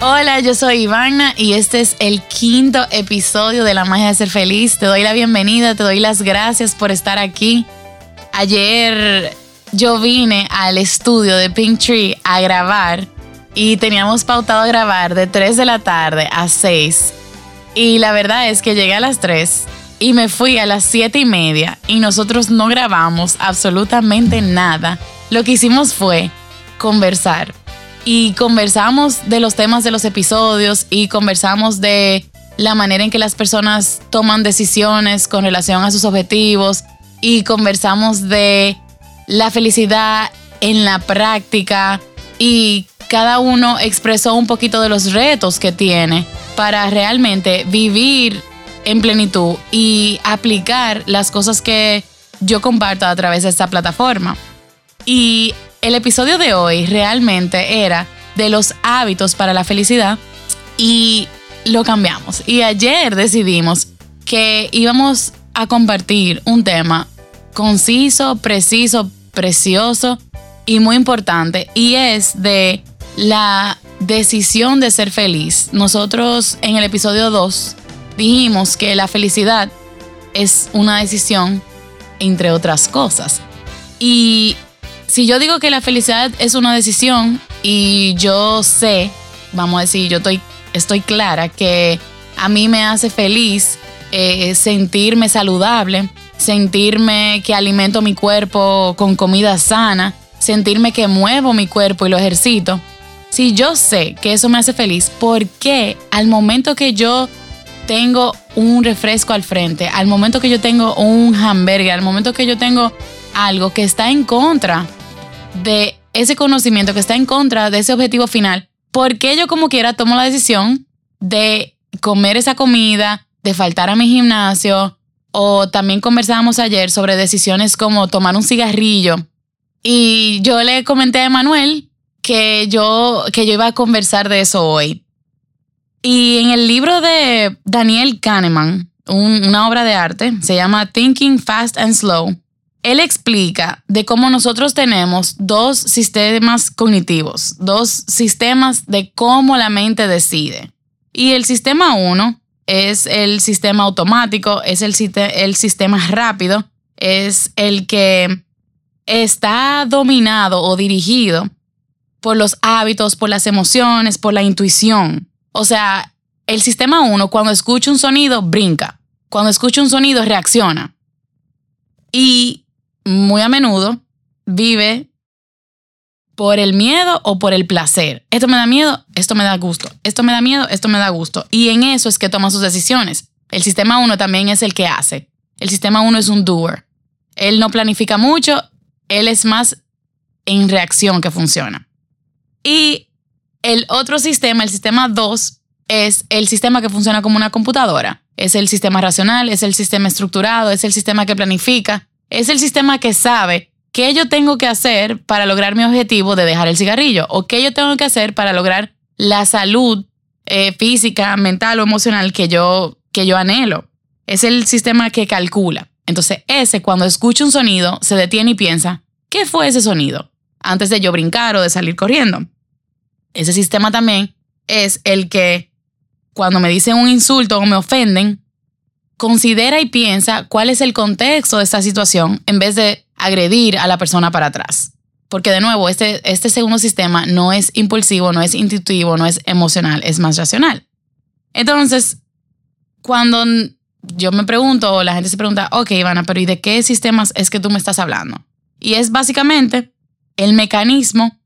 Hola, yo soy Ivana y este es el quinto episodio de La Magia de Ser Feliz. Te doy la bienvenida, te doy las gracias por estar aquí. Ayer yo vine al estudio de Pink Tree a grabar y teníamos pautado grabar de 3 de la tarde a 6. Y la verdad es que llegué a las 3 y me fui a las 7 y media y nosotros no grabamos absolutamente nada. Lo que hicimos fue conversar y conversamos de los temas de los episodios y conversamos de la manera en que las personas toman decisiones con relación a sus objetivos y conversamos de la felicidad en la práctica y cada uno expresó un poquito de los retos que tiene para realmente vivir en plenitud y aplicar las cosas que yo comparto a través de esta plataforma. Y el episodio de hoy realmente era de los hábitos para la felicidad y lo cambiamos. Y ayer decidimos que íbamos a compartir un tema conciso, preciso, precioso y muy importante y es de la decisión de ser feliz. Nosotros en el episodio 2 dijimos que la felicidad es una decisión entre otras cosas. Y si yo digo que la felicidad es una decisión y yo sé, vamos a decir, yo estoy, estoy clara que a mí me hace feliz eh, sentirme saludable, sentirme que alimento mi cuerpo con comida sana, sentirme que muevo mi cuerpo y lo ejercito. Si yo sé que eso me hace feliz, ¿por qué al momento que yo tengo un refresco al frente, al momento que yo tengo un hamburger, al momento que yo tengo algo que está en contra de ese conocimiento, que está en contra de ese objetivo final, ¿por qué yo como quiera tomo la decisión de comer esa comida, de faltar a mi gimnasio? O también conversábamos ayer sobre decisiones como tomar un cigarrillo. Y yo le comenté a Emanuel que yo, que yo iba a conversar de eso hoy. Y en el libro de Daniel Kahneman, una obra de arte, se llama Thinking Fast and Slow, él explica de cómo nosotros tenemos dos sistemas cognitivos, dos sistemas de cómo la mente decide. Y el sistema 1 es el sistema automático, es el, el sistema rápido, es el que está dominado o dirigido por los hábitos, por las emociones, por la intuición. O sea, el sistema 1 cuando escucha un sonido brinca, cuando escucha un sonido reacciona. Y muy a menudo vive por el miedo o por el placer. Esto me da miedo, esto me da gusto. Esto me da miedo, esto me da gusto. Y en eso es que toma sus decisiones. El sistema 1 también es el que hace. El sistema 1 es un doer. Él no planifica mucho, él es más en reacción que funciona. Y el otro sistema, el sistema 2, es el sistema que funciona como una computadora. Es el sistema racional, es el sistema estructurado, es el sistema que planifica, es el sistema que sabe qué yo tengo que hacer para lograr mi objetivo de dejar el cigarrillo o qué yo tengo que hacer para lograr la salud eh, física, mental o emocional que yo, que yo anhelo. Es el sistema que calcula. Entonces ese cuando escucha un sonido se detiene y piensa, ¿qué fue ese sonido? Antes de yo brincar o de salir corriendo. Ese sistema también es el que cuando me dicen un insulto o me ofenden, considera y piensa cuál es el contexto de esta situación en vez de agredir a la persona para atrás. Porque de nuevo, este, este segundo sistema no es impulsivo, no es intuitivo, no es emocional, es más racional. Entonces, cuando yo me pregunto o la gente se pregunta, ok, Ivana, pero ¿y de qué sistemas es que tú me estás hablando? Y es básicamente el mecanismo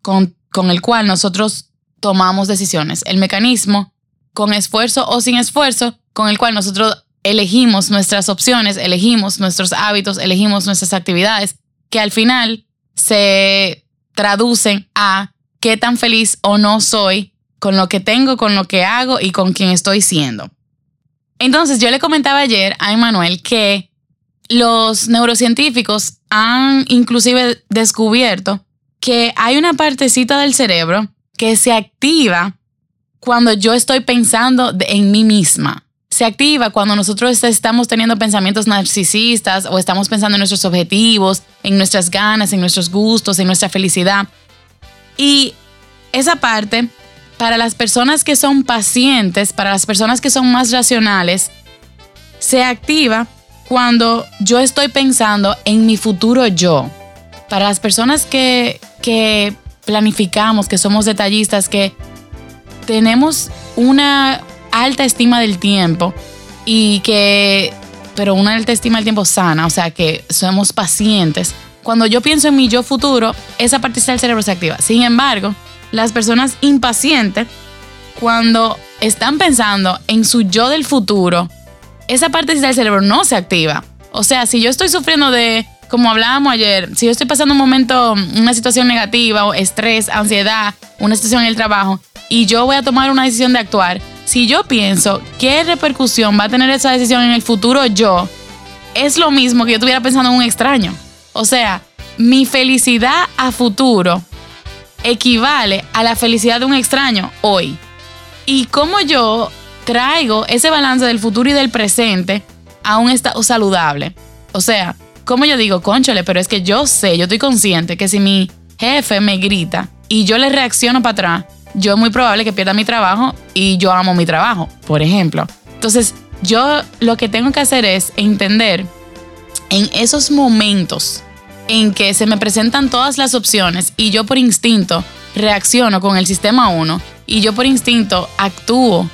con, con el cual nosotros tomamos decisiones, el mecanismo con esfuerzo o sin esfuerzo con el cual nosotros elegimos nuestras opciones, elegimos nuestros hábitos, elegimos nuestras actividades, que al final se traducen a qué tan feliz o no soy con lo que tengo, con lo que hago y con quien estoy siendo. Entonces yo le comentaba ayer a Emanuel que los neurocientíficos han inclusive descubierto que hay una partecita del cerebro que se activa cuando yo estoy pensando en mí misma se activa cuando nosotros estamos teniendo pensamientos narcisistas o estamos pensando en nuestros objetivos, en nuestras ganas, en nuestros gustos, en nuestra felicidad. Y esa parte para las personas que son pacientes, para las personas que son más racionales, se activa cuando yo estoy pensando en mi futuro yo. Para las personas que, que planificamos, que somos detallistas, que tenemos una alta estima del tiempo y que, pero una alta estima del tiempo sana, o sea, que somos pacientes. Cuando yo pienso en mi yo futuro, esa parte del cerebro se activa. Sin embargo, las personas impacientes, cuando están pensando en su yo del futuro, esa parte del cerebro no se activa. O sea, si yo estoy sufriendo de, como hablábamos ayer, si yo estoy pasando un momento, una situación negativa, o estrés, ansiedad, una situación en el trabajo, y yo voy a tomar una decisión de actuar, si yo pienso qué repercusión va a tener esa decisión en el futuro yo, es lo mismo que yo estuviera pensando en un extraño. O sea, mi felicidad a futuro equivale a la felicidad de un extraño hoy. Y cómo yo traigo ese balance del futuro y del presente a un estado saludable. O sea, como yo digo, conchole, pero es que yo sé, yo estoy consciente que si mi jefe me grita y yo le reacciono para atrás, yo es muy probable que pierda mi trabajo y yo amo mi trabajo, por ejemplo. Entonces, yo lo que tengo que hacer es entender en esos momentos en que se me presentan todas las opciones y yo por instinto reacciono con el sistema 1 y yo por instinto actúo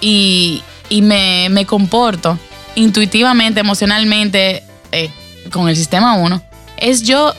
y, me, comporto intuitivamente, emocionalmente eh, con el sistema 1, es yo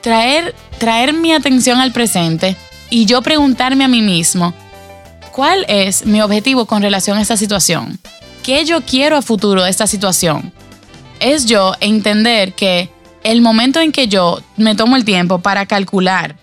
traer, traer mi atención al presente y yo preguntarme a mí mismo, ¿cuál es mi objetivo con relación a esta situación? ¿Qué yo quiero a futuro de esta situación? Es yo entender que el momento en que yo me tomo el tiempo para calcular,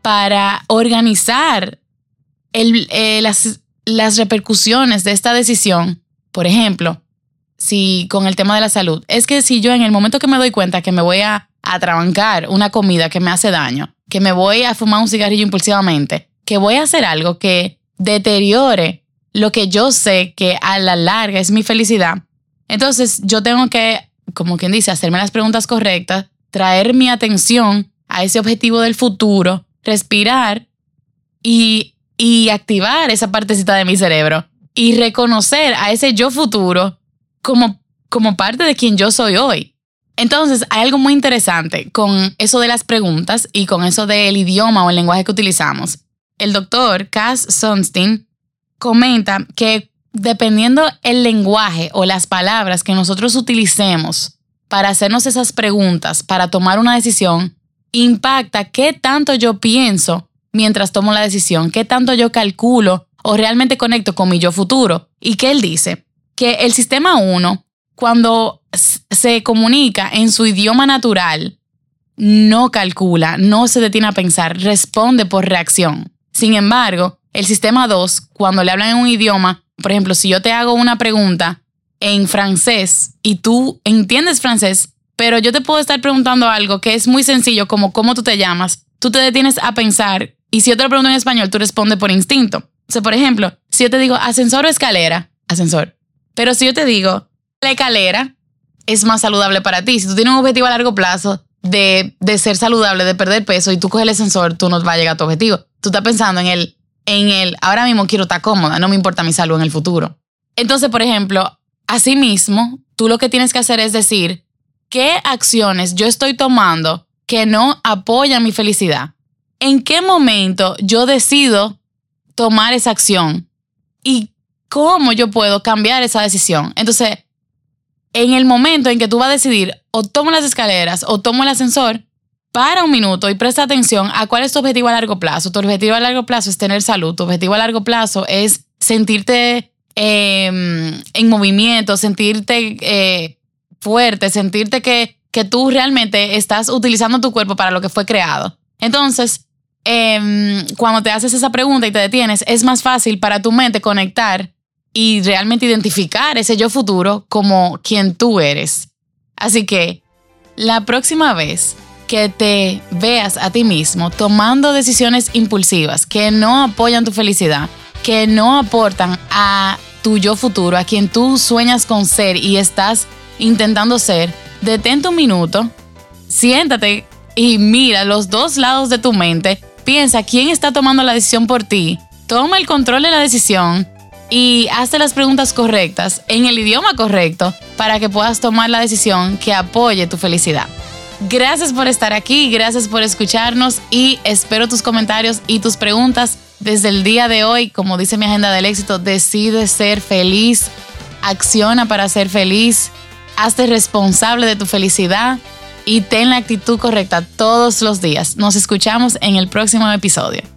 para organizar eh, las, las repercusiones de esta decisión, por ejemplo, si con el tema de la salud, es que si yo en el momento que me doy cuenta que me voy a atrabancar una comida que me hace daño, que me voy a fumar un cigarrillo impulsivamente, que voy a hacer algo que deteriore lo que yo sé que a la larga es mi felicidad, entonces yo tengo que como quien dice, hacerme las preguntas correctas, traer mi atención a ese objetivo del futuro, respirar y, y activar esa partecita de mi cerebro y reconocer a ese yo futuro como, como parte de quien yo soy hoy. Entonces, hay algo muy interesante con eso de las preguntas y con eso del idioma o el lenguaje que utilizamos. El doctor Cass Sunstein comenta que dependiendo el lenguaje o las palabras que nosotros utilicemos para hacernos esas preguntas, para tomar una decisión, impacta qué tanto yo pienso mientras tomo la decisión, qué tanto yo calculo o realmente conecto con mi yo futuro. ¿Y qué él dice? Que el sistema 1, cuando se comunica en su idioma natural, no calcula, no se detiene a pensar, responde por reacción. Sin embargo, el sistema 2, cuando le hablan en un idioma, por ejemplo, si yo te hago una pregunta en francés y tú entiendes francés, pero yo te puedo estar preguntando algo que es muy sencillo, como cómo tú te llamas, tú te detienes a pensar y si yo te lo pregunto en español, tú respondes por instinto. O sea, por ejemplo, si yo te digo ascensor o escalera, ascensor. Pero si yo te digo la escalera, es más saludable para ti. Si tú tienes un objetivo a largo plazo de, de ser saludable, de perder peso y tú coges el ascensor, tú no vas a llegar a tu objetivo. Tú estás pensando en el en el ahora mismo quiero estar cómoda, no me importa mi salud en el futuro. Entonces, por ejemplo, asimismo, tú lo que tienes que hacer es decir, ¿qué acciones yo estoy tomando que no apoyan mi felicidad? ¿En qué momento yo decido tomar esa acción? ¿Y cómo yo puedo cambiar esa decisión? Entonces, en el momento en que tú vas a decidir o tomo las escaleras o tomo el ascensor, para un minuto y presta atención a cuál es tu objetivo a largo plazo. Tu objetivo a largo plazo es tener salud. Tu objetivo a largo plazo es sentirte em, en movimiento, sentirte eh, fuerte, sentirte que, que tú realmente estás utilizando tu cuerpo para lo que fue creado. Entonces, em, cuando te haces esa pregunta y te detienes, es más fácil para tu mente conectar y realmente identificar ese yo futuro como quien tú eres. Así que la próxima vez que te veas a ti mismo tomando decisiones impulsivas que no apoyan tu felicidad, que no aportan a tu yo futuro, a quien tú sueñas con ser y estás intentando ser, detente un minuto, siéntate y mira los dos lados de tu mente, piensa quién está tomando la decisión por ti. Toma el control de la decisión y hazte las preguntas correctas en el idioma correcto para que puedas tomar la decisión que apoye tu felicidad. Gracias por estar aquí, gracias por escucharnos y espero tus comentarios y tus preguntas desde el día de hoy. Como dice mi agenda del éxito, decide ser feliz, acciona para ser feliz, hazte responsable de tu felicidad y ten la actitud correcta todos los días. Nos escuchamos en el próximo episodio.